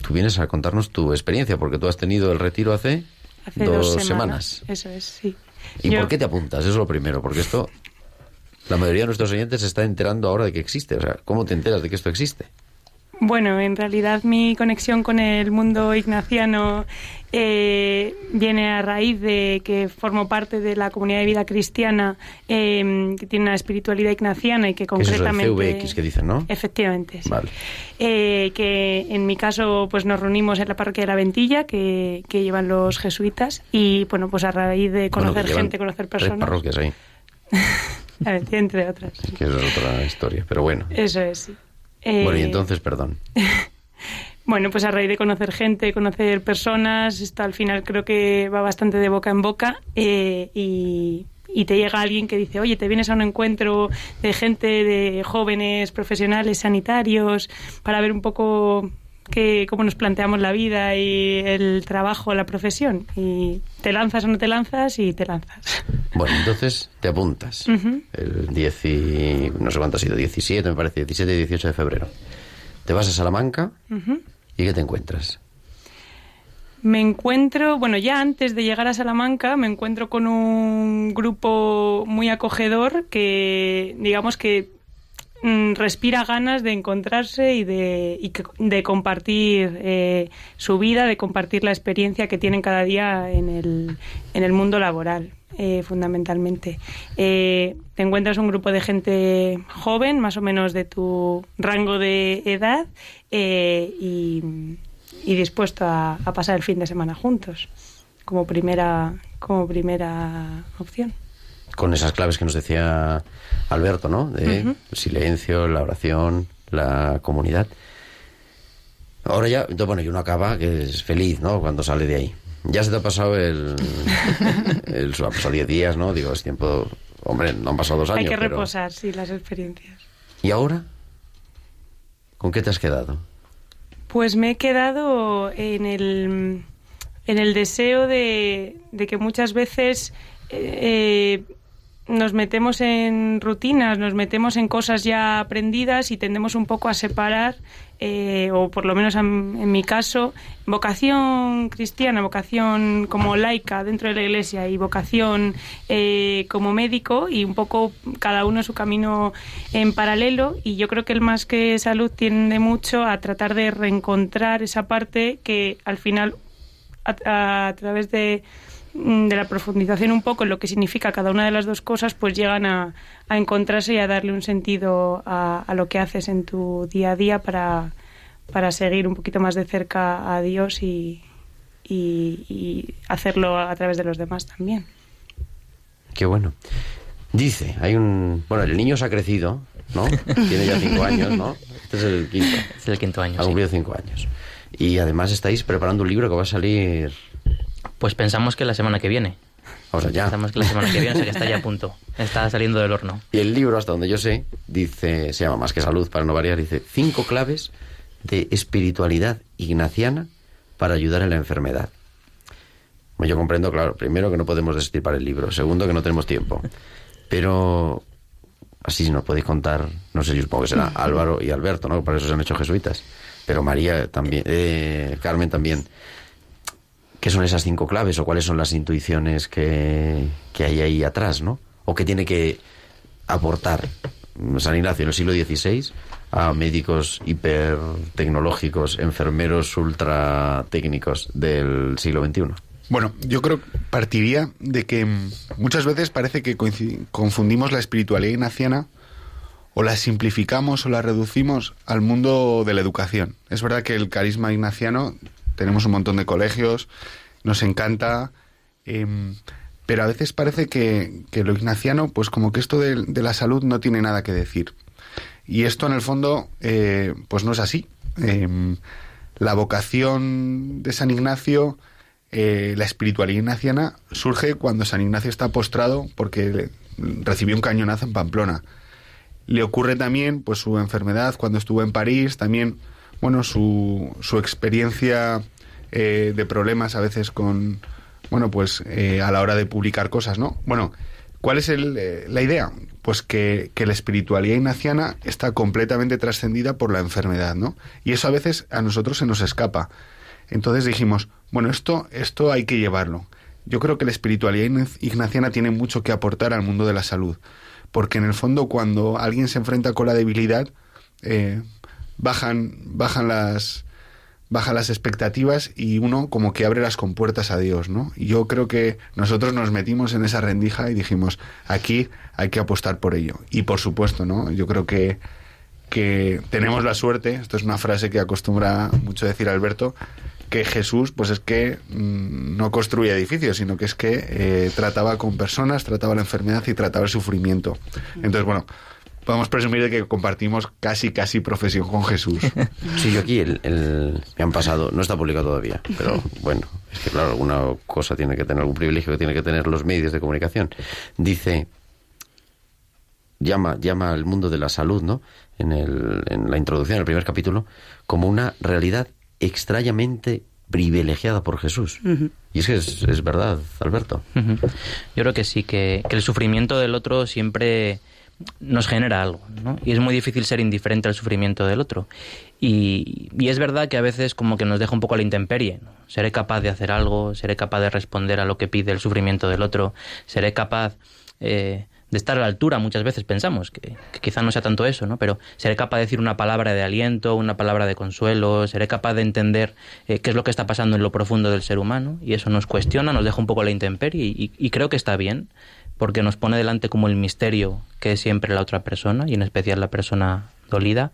tú vienes a contarnos tu experiencia, porque tú has tenido el retiro hace, Hace dos, semanas. Eso es, sí. ¿Y Yo- por qué te apuntas? Eso es lo primero, porque esto... La mayoría de nuestros oyentes se está enterando ahora de que existe. O sea, ¿cómo te enteras de que esto existe? Bueno, en realidad mi conexión con el mundo ignaciano eh, viene a raíz de que formo parte de la comunidad de vida cristiana eh, que tiene una espiritualidad ignaciana y que Que es el concretamente... CVX que dicen, ¿no? Efectivamente, sí. Vale. Eh, que en mi caso pues nos reunimos en la parroquia de la Ventilla que, que llevan los jesuitas y bueno pues a raíz de Bueno, conocer llevan gente, conocer Tres personas, parroquias ahí, entre otras. que es otra historia. Pero bueno. Eso es, sí. Eh, Bueno, y entonces, perdón. Bueno, pues a raíz de conocer gente, conocer personas, esto al final creo que va bastante de boca en boca eh, y, y te llega alguien que dice, oye, te vienes a un encuentro de gente, de jóvenes, profesionales, sanitarios, para ver un poco qué, cómo nos planteamos la vida y el trabajo, la profesión. Y te lanzas o no te lanzas y te lanzas. Bueno, entonces te apuntas. El 10 y... no sé cuánto ha sido, 17 me parece, 17 y 18 de febrero. Te vas a Salamanca. Y ¿qué te encuentras? Me encuentro, bueno, ya antes de llegar a Salamanca, me encuentro con un grupo muy acogedor que, digamos que mm, respira ganas de encontrarse y de, compartir eh, su vida, de compartir la experiencia que tienen cada día en el mundo laboral, eh, fundamentalmente. Eh, te encuentras un grupo de gente joven, más o menos de tu rango de edad, eh, y, y dispuesto a, a pasar el fin de semana juntos, como primera, como primera opción. Con esas claves que nos decía Alberto, ¿no? De el silencio, la oración, la comunidad. Ahora ya, entonces, bueno, y uno acaba que es feliz, ¿no? Cuando sale de ahí. Ya se te ha pasado el... el ha pasado 10 días, ¿no? Digo, es tiempo... Hombre, no han pasado dos años, Hay que pero- reposar, sí, las experiencias. ¿Y ahora? ¿Con qué te has quedado? Pues me he quedado en el, en el deseo de, de que muchas veces eh, nos metemos en rutinas, nos metemos en cosas ya aprendidas y tendemos un poco a separar, eh, o por lo menos en, en mi caso, vocación cristiana, vocación como laica dentro de la iglesia y vocación eh, como médico y un poco cada uno su camino en paralelo. Y yo creo que el más que salud tiende mucho a tratar de reencontrar esa parte que al final a, a través de, mm, de la profundización un poco en lo que significa cada una de las dos cosas, pues llegan a, a encontrarse y a darle un sentido a, a lo que haces en tu día a día para, para seguir un poquito más de cerca a Dios y, y- y hacerlo a través de los demás también. Qué bueno. Dice, hay un... Bueno, el niño se ha crecido, ¿no? Tiene ya cinco años, ¿no? Este es el quinto. Es el quinto año. Ha sí. cumplido cinco años. Y además estáis preparando un libro que va a salir... Pues pensamos que la semana que viene. O sea, ya. Pensamos que la semana que viene, o sea que está ya a punto. Está saliendo del horno. Y el libro, hasta donde yo sé, dice, se llama Más que Salud, para no variar, dice cinco claves de espiritualidad ignaciana para ayudar en la enfermedad. Bueno, yo comprendo, claro, primero que no podemos desistir para el libro, segundo que no tenemos tiempo. Pero así si nos podéis contar, no sé, yo supongo que será Álvaro y Alberto, ¿no? Para eso se han hecho jesuitas. Pero María también, eh, Carmen también. ¿Qué son esas cinco claves o cuáles son las intuiciones que, que hay ahí atrás, ¿no? O que tiene que aportar San Ignacio en el siglo XVI a médicos hipertecnológicos, enfermeros ultra técnicos del siglo XXI. Bueno, yo creo que partiría de que muchas veces parece que confundimos la espiritualidad ignaciana o la simplificamos o la reducimos al mundo de la educación. Es verdad que el carisma ignaciano, tenemos un montón de colegios, nos encanta, em, pero a veces parece que, que lo ignaciano, pues como que esto de, la salud no tiene nada que decir. Y esto en el fondo, eh, pues no es así. Em, la vocación de San Ignacio, eh, la espiritualidad ignaciana, surge cuando San Ignacio está postrado porque recibió un cañonazo en Pamplona. Le ocurre también pues su enfermedad cuando estuvo en París, también bueno su, su experiencia eh, de problemas a veces con bueno pues eh, a la hora de publicar cosas, ¿no? Bueno, ¿cuál es el, eh, la idea? Pues que, que la espiritualidad ignaciana está completamente trascendida por la enfermedad, ¿no? Y eso a veces a nosotros se nos escapa. Entonces dijimos, bueno, esto, esto hay que llevarlo. Yo creo que la espiritualidad ign- ignaciana tiene mucho que aportar al mundo de la salud, porque en el fondo cuando alguien se enfrenta con la debilidad, eh, bajan, bajan las bajan las expectativas y uno como que abre las compuertas a Dios, ¿no? Y yo creo que nosotros nos metimos en esa rendija y dijimos, aquí hay que apostar por ello. Y por supuesto, ¿no? Yo creo que que tenemos la suerte, esto es una frase que acostumbra mucho decir Alberto, que Jesús, pues es que mm, no construye edificios, sino que es que eh, trataba con personas, trataba la enfermedad y trataba el sufrimiento. Entonces, bueno, podemos presumir de que compartimos casi, casi profesión con Jesús. Sí, yo aquí el, el- me han pasado, no está publicado todavía, pero bueno, es que claro, alguna cosa tiene que tener, algún privilegio que tiene que tener los medios de comunicación. Dice, llama, llama al mundo de la salud, ¿no? En, el, en la introducción, en el primer capítulo, como una realidad extrañamente privilegiada por Jesús. Y es que es, es verdad, Alberto. Yo creo que sí, que, que el sufrimiento del otro siempre nos genera algo, ¿no? Y es muy difícil ser indiferente al sufrimiento del otro. Y, y es verdad que a veces como que nos deja un poco a la intemperie. ¿no? Seré capaz de hacer algo, seré capaz de responder a lo que pide el sufrimiento del otro, seré capaz eh, de estar a la altura, muchas veces pensamos, que, quizá no sea tanto eso, ¿no? Pero seré capaz de decir una palabra de aliento, una palabra de consuelo, seré capaz de entender eh, qué es lo que está pasando en lo profundo del ser humano, y eso nos cuestiona, nos deja un poco la intemperie, y, y creo que está bien, porque nos pone delante como el misterio que es siempre la otra persona, y en especial la persona dolida,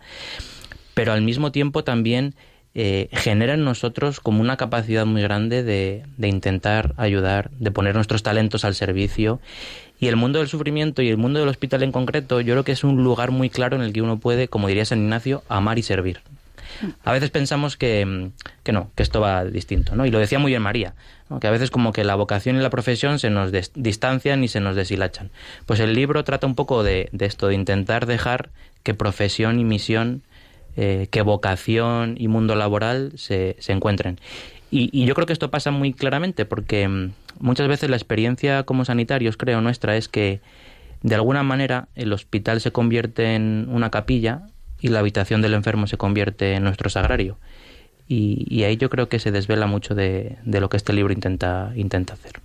pero al mismo tiempo también eh, genera en nosotros como una capacidad muy grande de, de intentar ayudar, de poner nuestros talentos al servicio. Y el mundo del sufrimiento y el mundo del hospital en concreto, yo creo que es un lugar muy claro en el que uno puede, como diría San Ignacio, amar y servir. A veces pensamos que, mm, que no, que esto va distinto, ¿no? Y lo decía muy bien María, que a veces como que la vocación y la profesión se nos distancian y se nos deshilachan. Pues el libro trata un poco de, de esto, de intentar dejar que profesión y misión, eh, que vocación y mundo laboral se, se encuentren. Y, y yo creo que esto pasa muy claramente porque mm, muchas veces la experiencia como sanitarios, creo, nuestra es que de alguna manera el hospital se convierte en una capilla y la habitación del enfermo se convierte en nuestro sagrario. Y, y ahí yo creo que se desvela mucho de, de lo que este libro intenta, intenta hacer.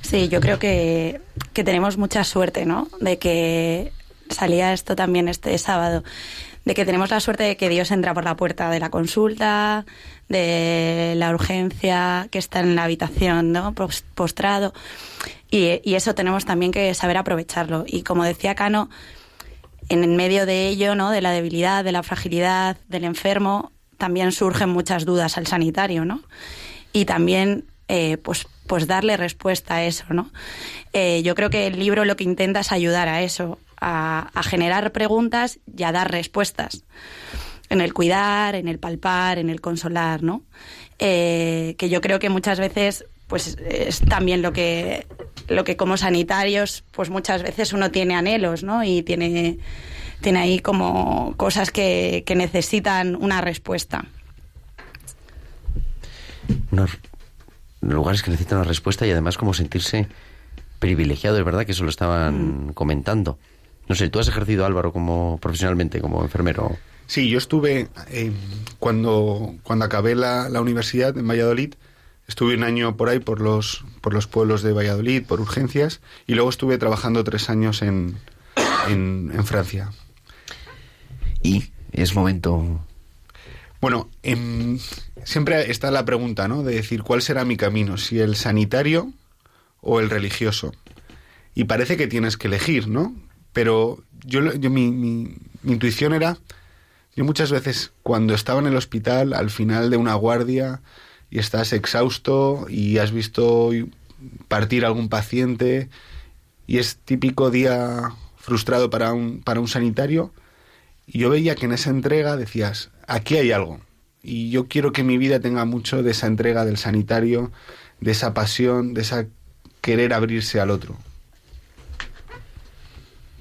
Sí, yo creo que, que tenemos mucha suerte, ¿no? De que salía esto también este sábado, de que tenemos la suerte de que Dios entra por la puerta de la consulta, de la urgencia que está en la habitación, ¿no? Pos- Postrado. Y, y eso tenemos también que saber aprovecharlo. Y como decía Cano, en medio de ello, ¿no? De la debilidad, de la fragilidad del enfermo, también surgen muchas dudas al sanitario, ¿no? Y también, eh, pues, pues darle respuesta a eso, ¿no? Eh, yo creo que el libro lo que intenta es ayudar a eso, a, a generar preguntas y a dar respuestas. En el cuidar, en el palpar, en el consolar, ¿no? Eh, que yo creo que muchas veces, pues, es también lo que, lo que como sanitarios, pues muchas veces uno tiene anhelos, ¿no? Y tiene, tiene ahí como cosas que, que necesitan una respuesta. unos lugares que necesitan una respuesta y además como sentirse privilegiado, es verdad que eso lo estaban comentando. No sé, ¿tú has ejercido Álvaro como profesionalmente, como enfermero? Sí, yo estuve, eh, cuando, cuando acabé la, la universidad en Valladolid, estuve un año por ahí, por los, por los pueblos de Valladolid, por urgencias, y luego estuve trabajando tres años en, en, en Francia. Y es momento... Bueno, em, siempre está la pregunta, ¿no? De decir, ¿cuál será mi camino? ¿Si el sanitario o el religioso? Y parece que tienes que elegir, ¿no? Pero yo, yo mi, mi- mi intuición era, yo muchas veces cuando estaba en el hospital, al final de una guardia, y estás exhausto y has visto partir algún paciente, y es típico día frustrado para un, para un sanitario, y yo veía que en esa entrega decías, aquí hay algo. Y yo quiero que mi vida tenga mucho de esa entrega del sanitario, de esa pasión, de esa querer abrirse al otro.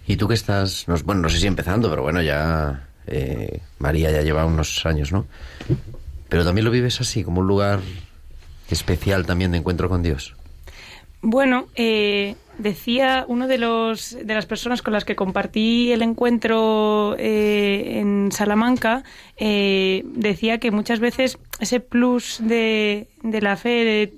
Y tú que estás, no- bueno, no sé si empezando, pero bueno, ya eh, María ya lleva unos años, ¿no? Pero también lo vives así, como un lugar especial también de encuentro con Dios. Bueno, eh, decía uno de de las personas con las que compartí el encuentro eh, en Salamanca decía que muchas veces ese plus de, de la fe de,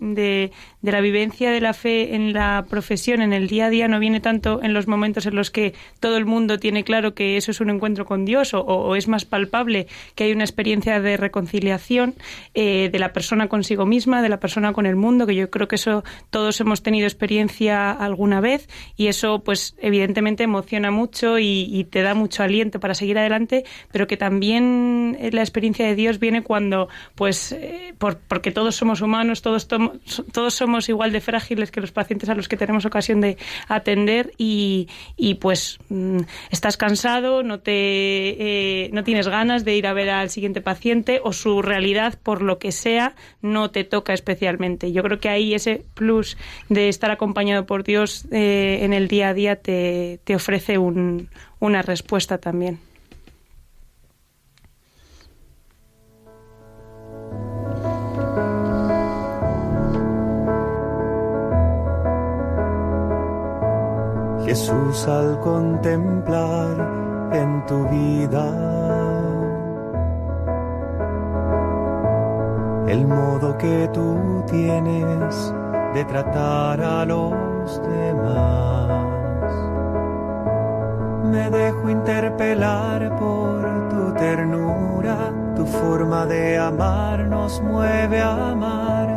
de, la vivencia de la fe en la profesión en el día a día no viene tanto en los momentos en los que todo el mundo tiene claro que eso es un encuentro con Dios o, o es más palpable que hay una experiencia de reconciliación eh, de la persona consigo misma de la persona con el mundo que yo creo que eso todos hemos tenido experiencia alguna vez y eso pues evidentemente emociona mucho y, y te da mucho aliento para seguir adelante pero que también eh, la experiencia de Dios viene cuando pues eh, por- porque todos somos humanos todos tomo- todos somos igual de frágiles que los pacientes a los que tenemos ocasión de atender y, y, pues mm, estás cansado no te eh, no tienes ganas de ir a ver al siguiente paciente o su realidad por lo que sea no te toca especialmente. Yo creo que ahí ese plus de estar acompañado por Dios eh, en el día a día te, te ofrece un- una respuesta también Jesús al contemplar en tu vida el modo que tú tienes de tratar a los demás. Me dejo interpelar por tu ternura, tu forma de amar nos mueve a amar.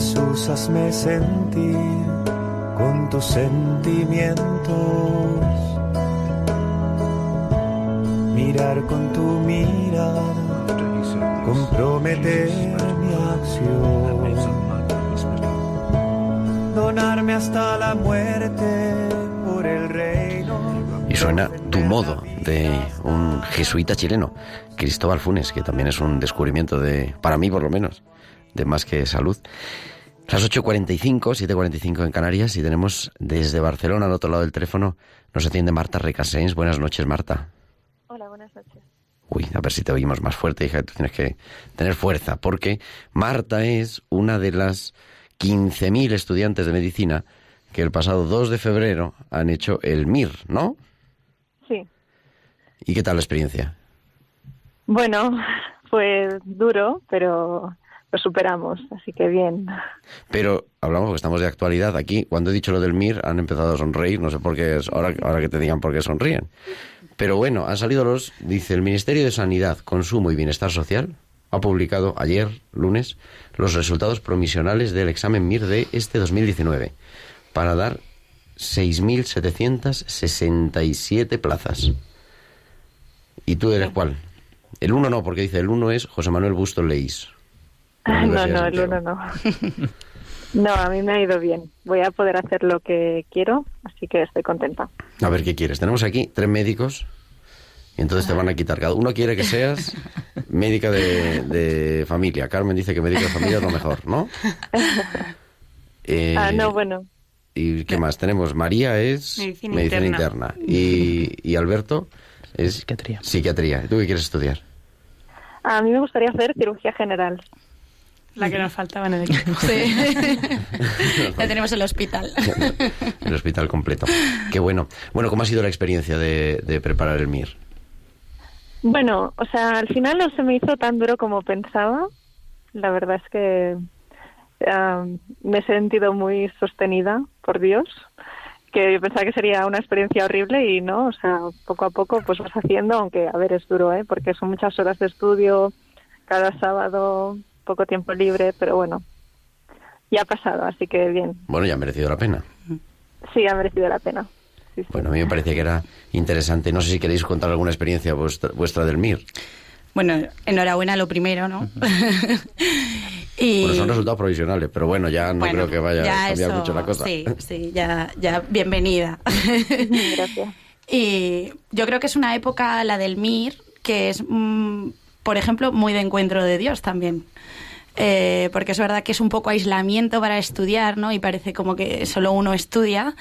Jesús, hazme sentir con tus sentimientos mirar con tu mirada, comprometer mi acción, donarme hasta la muerte por el reino. Y suena Tu modo de un jesuita chileno, Cristóbal Funes, que también es un descubrimiento de, para mí por lo menos, de más que salud. Las 8.45, 7.45 en Canarias y tenemos desde Barcelona al otro lado del teléfono, nos atiende Marta Recasens. Buenas noches, Marta. Hola, buenas noches. Uy, a ver si te oímos más fuerte, hija, tú tienes que tener fuerza, porque Marta es una de las 15.000 estudiantes de medicina que el pasado 2 de febrero han hecho el MIR, ¿no? Sí. ¿Y qué tal la experiencia? Bueno, pues duro, pero lo superamos, así que bien. Pero hablamos porque estamos de actualidad aquí. Cuando he dicho lo del MIR han empezado a sonreír, no sé por qué, es, ahora, ahora que te digan por qué sonríen. Pero bueno, han salido los, dice el Ministerio de Sanidad, Consumo y Bienestar Social, ha publicado ayer, lunes, los resultados provisionales del examen MIR de este 2019 para dar 6.767 plazas. ¿Y tú eres cuál? El uno no, porque dice el uno es José Manuel Busto Leís. No, Universidad no, de el uno no. No, a mí me ha ido bien. Voy a poder hacer lo que quiero, así que estoy contenta. A ver, ¿qué quieres? Tenemos aquí tres médicos y entonces te van a quitar. Cada uno quiere que seas médica de, de familia. Carmen dice que médica de familia es lo mejor, ¿no? Eh, ah, no, bueno. ¿Y qué más? Tenemos María es Medicina interna. interna. Y, y Alberto es Psiquiatría. psiquiatría. ¿Tú qué quieres estudiar? A mí me gustaría hacer cirugía general. La que nos faltaba en el equipo. Sí. ya tenemos el hospital. El hospital completo. Qué bueno. Bueno, ¿cómo ha sido la experiencia de, de preparar el MIR? Bueno, o sea, al final no se me hizo tan duro como pensaba. La verdad es que me he sentido muy sostenida por Dios, que yo pensaba que sería una experiencia horrible y no, o sea, poco a poco pues vas haciendo, aunque a ver es duro, ¿eh? Porque son muchas horas de estudio cada sábado, poco tiempo libre, pero bueno, ya ha pasado, así que bien. Bueno, ya ha merecido la pena. Sí, ha merecido la pena. Sí, sí. Bueno, a mí me parecía que era interesante. No sé si queréis contar alguna experiencia vuestra, vuestra del MIR. Bueno, enhorabuena lo primero, ¿no? y... Bueno, son resultados provisionales, pero bueno, ya no Bueno, creo que vaya ya a cambiar eso, mucho la cosa. Sí, sí, ya, ya bienvenida. Gracias. y yo creo que es una época, la del MIR, que es, mm, por ejemplo, muy de encuentro de Dios también. Eh, porque es verdad que es un poco aislamiento para estudiar, ¿no? Y parece como que solo uno estudia,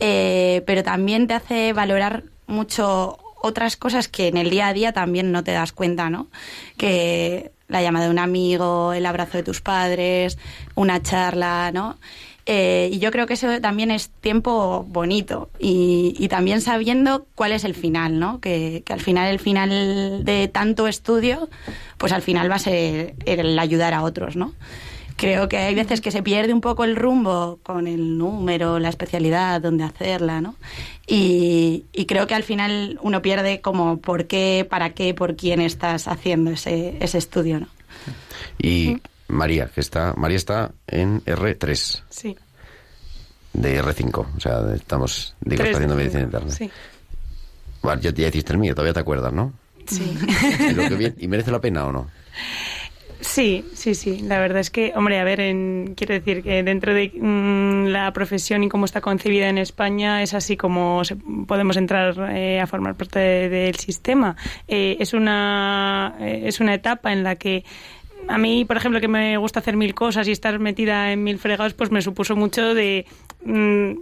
eh, pero también te hace valorar mucho otras cosas que en el día a día también no te das cuenta, ¿no? Que la llamada de un amigo, el abrazo de tus padres, una charla, ¿no? Eh, y yo creo que eso también es tiempo bonito y, también sabiendo cuál es el final, ¿no? Que, que al final, el final de tanto estudio, pues al final va a ser el ayudar a otros, ¿no? Creo que hay veces que se pierde un poco el rumbo con el número, la especialidad, dónde hacerla, ¿no? Y, y creo que al final uno pierde como por qué, para qué, por quién estás haciendo ese, ese estudio, ¿no? Y María, que está, María está en R3 Sí. de R5. O sea, estamos, digo, está haciendo medicina interna. Sí. Vale, ya, ya hiciste el mío, todavía te acuerdas, ¿no? Sí. Y, lo que bien- ¿y merece la pena o no? Sí, sí, sí. La verdad es que, hombre, a ver, en, quiero decir que dentro de mm, la profesión y cómo está concebida en España es así como se- podemos entrar eh, a formar parte de- del sistema. Eh, es una eh, es una etapa en la que a mí, por ejemplo, que me gusta hacer mil cosas y estar metida en mil fregados, pues me supuso mucho de mm,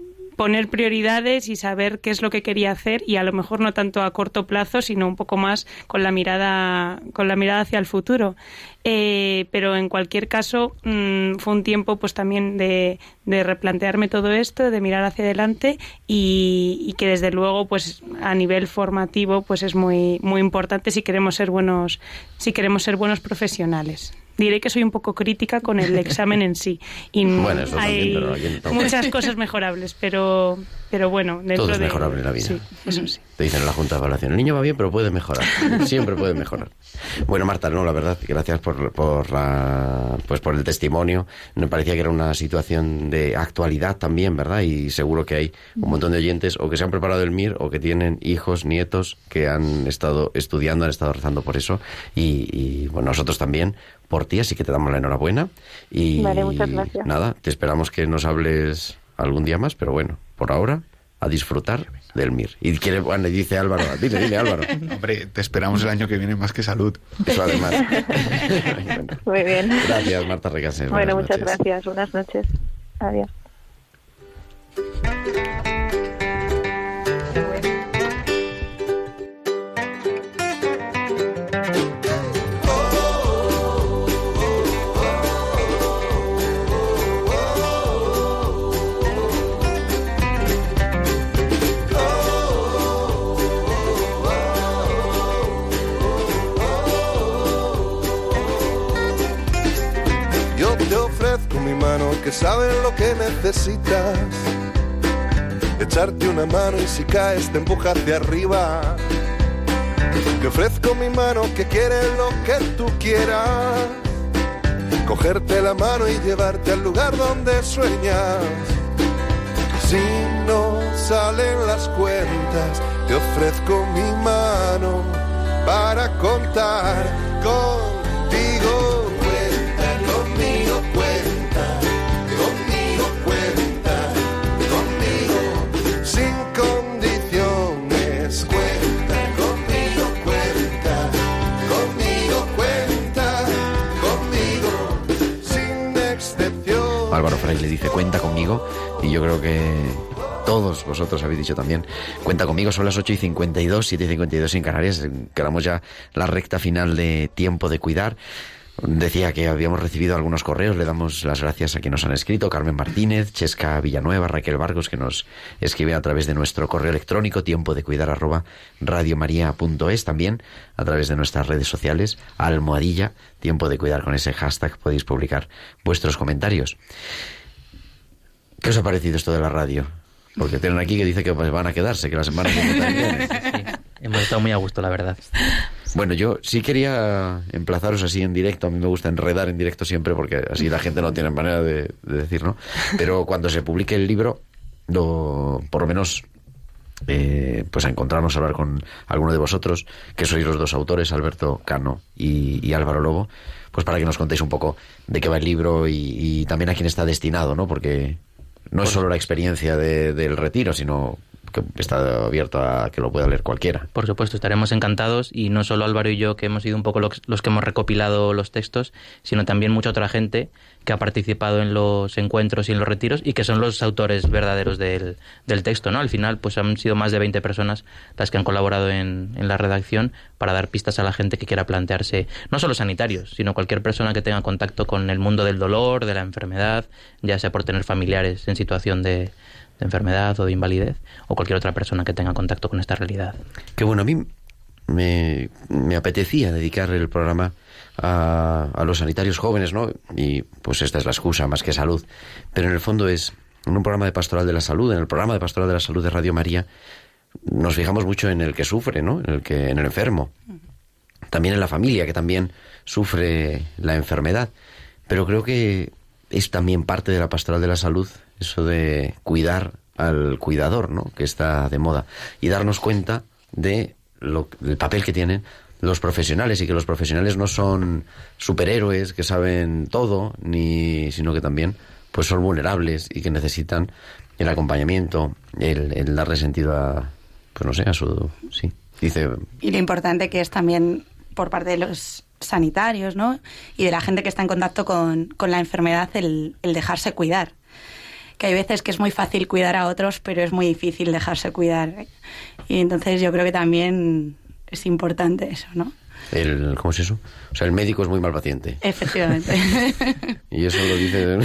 poner prioridades y saber qué es lo que quería hacer y a lo mejor no tanto a corto plazo, sino un poco más con la mirada, con la mirada hacia el futuro. Eh, pero en cualquier caso mm, fue un tiempo pues también de, de replantearme todo esto, de mirar hacia adelante y, y que desde luego pues a nivel formativo pues es muy muy importante si queremos ser buenos si queremos ser buenos profesionales diré que soy un poco crítica con el examen en sí. Y Bueno, eso también, hay pero oye, no. muchas cosas mejorables, pero, pero bueno, dentro Todo es de- mejorable en la vida. Sí, eso sí. Te dicen en la Junta de Evaluación, el niño va bien, pero puede mejorar. Siempre puede mejorar. Bueno, Marta, no, la verdad, gracias por, por, la, pues por el testimonio. Me parecía que era una situación de actualidad también, ¿verdad? Y seguro que hay un montón de oyentes o que se han preparado el MIR o que tienen hijos, nietos que han estado estudiando, han estado rezando por eso. Y, y, bueno, nosotros también por ti, así que te damos la enhorabuena. Y Vale, muchas gracias. nada, te esperamos que nos hables algún día más, pero bueno, por ahora a disfrutar del MIR. Y quiere, bueno, dice Álvaro, dile, dile Álvaro. Hombre, te esperamos el año que viene más que salud. Eso además. Muy bien. Gracias, Marta Recases. Bueno, muchas noches. gracias. Buenas noches. Adiós. Que sabe lo que necesitas. Echarte una mano y si caes te empuja hacia arriba. Te ofrezco mi mano que quiere lo que tú quieras. Cogerte la mano y llevarte al lugar donde sueñas. Si no salen las cuentas, te ofrezco mi mano para contar contigo. Fraile dice, cuenta conmigo. Y yo creo que todos vosotros habéis dicho también, cuenta conmigo. Son las 8 y 52, 7 y 52 en Canarias. Quedamos ya la recta final de tiempo de cuidar. Decía que habíamos recibido algunos correos, le damos las gracias a quienes nos han escrito, Carmen Martínez, Chesca Villanueva, Raquel Vargos, que nos escriben a través de nuestro correo electrónico, tiempo de cuidar arroba radiomaria.es, también a través de nuestras redes sociales, almohadilla, tiempo de cuidar con ese hashtag, podéis publicar vuestros comentarios. ¿Qué os ha parecido esto de la radio? Porque tienen aquí que dice que pues, van a quedarse, que la semana que viene. Hemos estado muy a gusto, la verdad. Bueno, yo sí quería emplazaros así en directo. A mí me gusta enredar en directo siempre porque así la gente no tiene manera de, de decir, ¿no? Pero cuando se publique el libro, lo, por lo menos eh, pues a encontrarnos a hablar con alguno de vosotros, que sois los dos autores, Alberto Cano y, y Álvaro Lobo, pues para que nos contéis un poco de qué va el libro y, y también a quién está destinado, ¿no? Porque no es solo la experiencia de- del retiro, sino que está abierto a que lo pueda leer cualquiera. Por supuesto, estaremos encantados y no solo Álvaro y yo, que hemos sido un poco los, los que hemos recopilado los textos, sino también mucha otra gente que ha participado en los encuentros y en los retiros y que son los autores verdaderos del, del texto. ¿no? Al final, pues han sido más de 20 personas las que han colaborado en, en la redacción para dar pistas a la gente que quiera plantearse, no solo sanitarios, sino cualquier persona que tenga contacto con el mundo del dolor, de la enfermedad, ya sea por tener familiares en situación de, de enfermedad o de invalidez, o cualquier otra persona que tenga contacto con esta realidad. Que bueno, a mí me, me apetecía dedicar el programa a, a los sanitarios jóvenes, ¿no? Y pues esta es la excusa más que salud. Pero en el fondo es, en un programa de pastoral de la salud, en el programa de pastoral de la salud de Radio María, nos fijamos mucho en el que sufre, ¿no? En el que, en el enfermo. También en la familia, que también sufre la enfermedad. Pero creo que es también parte de la pastoral de la salud eso de cuidar al cuidador, ¿no? Que está de moda. Y darnos cuenta de lo, del papel que tienen los profesionales y que los profesionales no son superhéroes que saben todo, ni sino que también pues son vulnerables y que necesitan el acompañamiento, el, darle sentido a, pues no sé, a su, sí, dice, Y lo importante que es también por parte de los sanitarios, ¿no? Y de la gente que está en contacto con, con la enfermedad, el, el dejarse cuidar. que hay veces que es muy fácil cuidar a otros, pero es muy difícil dejarse cuidar. Y entonces yo creo que también es importante eso, ¿no? El, ¿Cómo es eso? O sea, el médico es muy mal paciente. Efectivamente. Y eso lo dice...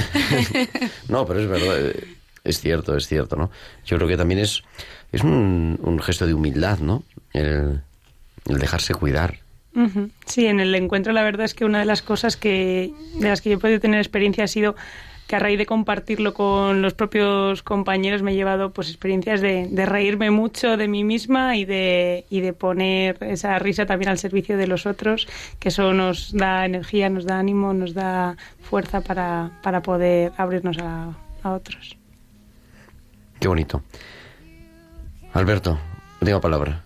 no, pero es verdad, eh, es cierto, es cierto, ¿no? Yo creo que también es, es un, un gesto de humildad, ¿no? El, el dejarse cuidar. Sí, en el encuentro la verdad es que una de las cosas que de las que yo he podido tener experiencia ha sido que a raíz de compartirlo con los propios compañeros me he llevado pues experiencias de, de reírme mucho de mí misma y de, y de poner esa risa también al servicio de los otros, que eso nos da energía, nos da ánimo, nos da fuerza para, para poder abrirnos a, a otros. Qué bonito. Alberto, última palabra.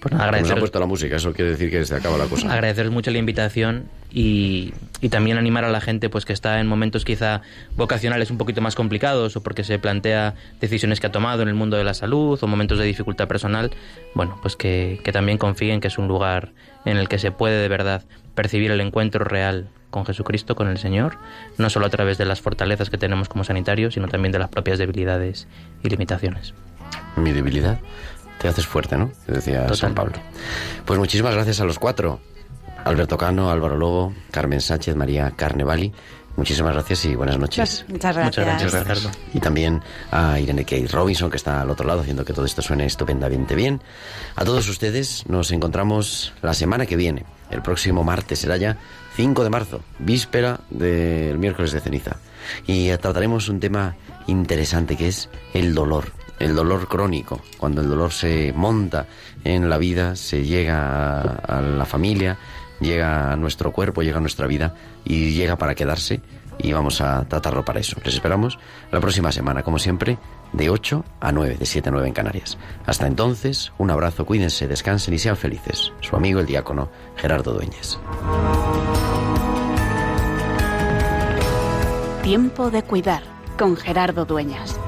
Pues nada, ha puesto la música, eso quiere decir que se acaba la cosa. agradeceros mucho la invitación y, y también animar a la gente pues que está en momentos quizá vocacionales un poquito más complicados o porque se plantea decisiones que ha tomado en el mundo de la salud o momentos de dificultad personal, bueno, pues que, que también confíen que es un lugar en el que se puede de verdad percibir el encuentro real con Jesucristo, con el Señor, no solo a través de las fortalezas que tenemos como sanitarios, sino también de las propias debilidades y limitaciones. Mi debilidad te haces fuerte, ¿no? Decía San Pablo. Pues muchísimas gracias a los cuatro. Alberto Cano, Álvaro Lobo, Carmen Sánchez, María Carnevali. Muchísimas gracias y buenas noches. Muchas gracias. Muchas gracias, Ricardo. Y también a Irene Kay Robinson, que está al otro lado, haciendo que todo esto suene estupendamente bien. A todos ustedes nos encontramos la semana que viene. El próximo martes será ya 5 de marzo, víspera del miércoles de ceniza. Y trataremos un tema interesante que es el dolor. El dolor crónico. Cuando el dolor se monta en la vida, se llega a, a la familia, llega a nuestro cuerpo, llega a nuestra vida y llega para quedarse y vamos a tratarlo para eso. Les esperamos la próxima semana, como siempre, de 8 a 9, de 7 a 9 en Canarias. Hasta entonces, un abrazo, cuídense, descansen y sean felices. Su amigo el diácono Gerardo Dueñas. Tiempo de cuidar con Gerardo Dueñas.